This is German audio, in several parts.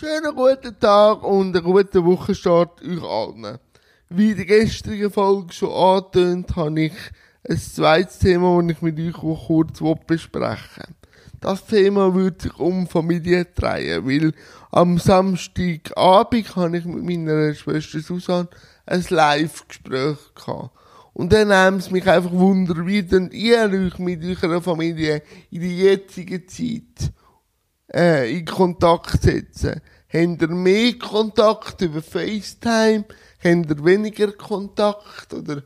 Schönen guten Tag und einen guten Wochenstart euch allen. Wie in der gestrigen Folge schon angetönt, habe ich ein zweites Thema, das ich mit euch kurz besprechen. Das Thema wird sich um Familie drehen, weil am Samstagabend habe ich mit meiner Schwester Susanne ein Live-Gespräch gehabt. Und dann haben es mich einfach wunder, wie denn ihr euch mit eurer Familie in der jetzigen Zeit äh, in Kontakt setzen. Habt ihr mehr Kontakt über FaceTime? Habt ihr weniger Kontakt? Oder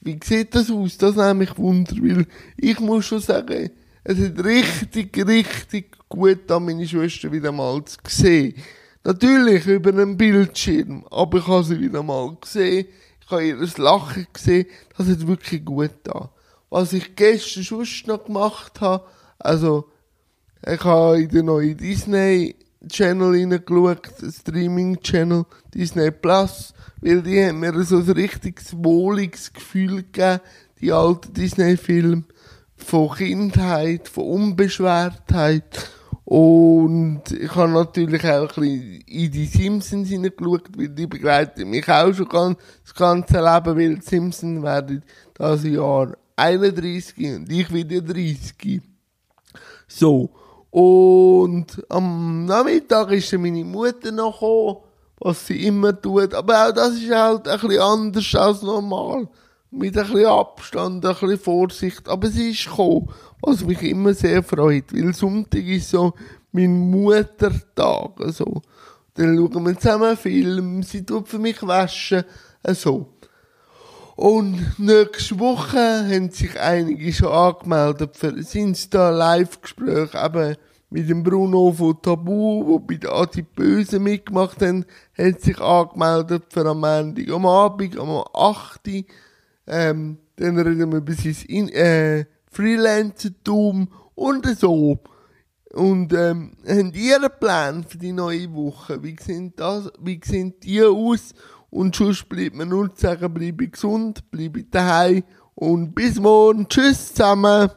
wie sieht das aus? Das nehme mich wunder, weil ich muss schon sagen, es ist richtig, richtig gut an meine Schwester wieder mal zu sehen. Natürlich über einen Bildschirm, aber ich habe sie wieder mal gesehen. Ich habe ihr Lachen gesehen. Das hat wirklich gut da. Was ich gestern schon noch gemacht habe, also, ich habe in den neuen Disney Channel hineingeschaut, Streaming Channel, Disney Plus, weil die haben mir so ein richtiges wohliges Gefühl gegeben, die alten Disney-Filme, von Kindheit, von Unbeschwertheit. Und ich habe natürlich auch ein bisschen in die Simpsons hineingeschaut, weil die begleiten mich auch schon ganz, das ganze Leben, weil die Simpsons werden das Jahr 31 und ich wieder 30. So. Und am Nachmittag ist meine Mutter noch gekommen, was sie immer tut. Aber auch das ist halt bisschen anders als normal. Mit bisschen Abstand, bisschen Vorsicht. Aber sie ist gekommen, was mich immer sehr freut. Weil Sonntag ist so mein Muttertag. Also. Dann schauen wir zusammen einen Film, sie tut für mich waschen. Also. Und nächste Woche haben sich einige schon angemeldet für ein Insta-Live-Gespräch, eben mit dem Bruno von Tabu, wo bei der Adi Böse mitgemacht haben, hat sich angemeldet für am Montag am Abend, am 8. Ähm, dann reden wir über sein äh, Freelancer-Tum und so. Und ähm, habt ihr einen Plan für die neue Woche? Wie sehen, das, wie sehen die aus? Und sonst bleibt mir nur zu sagen, bleibe gesund, bleibe daheim und bis morgen. Tschüss zusammen.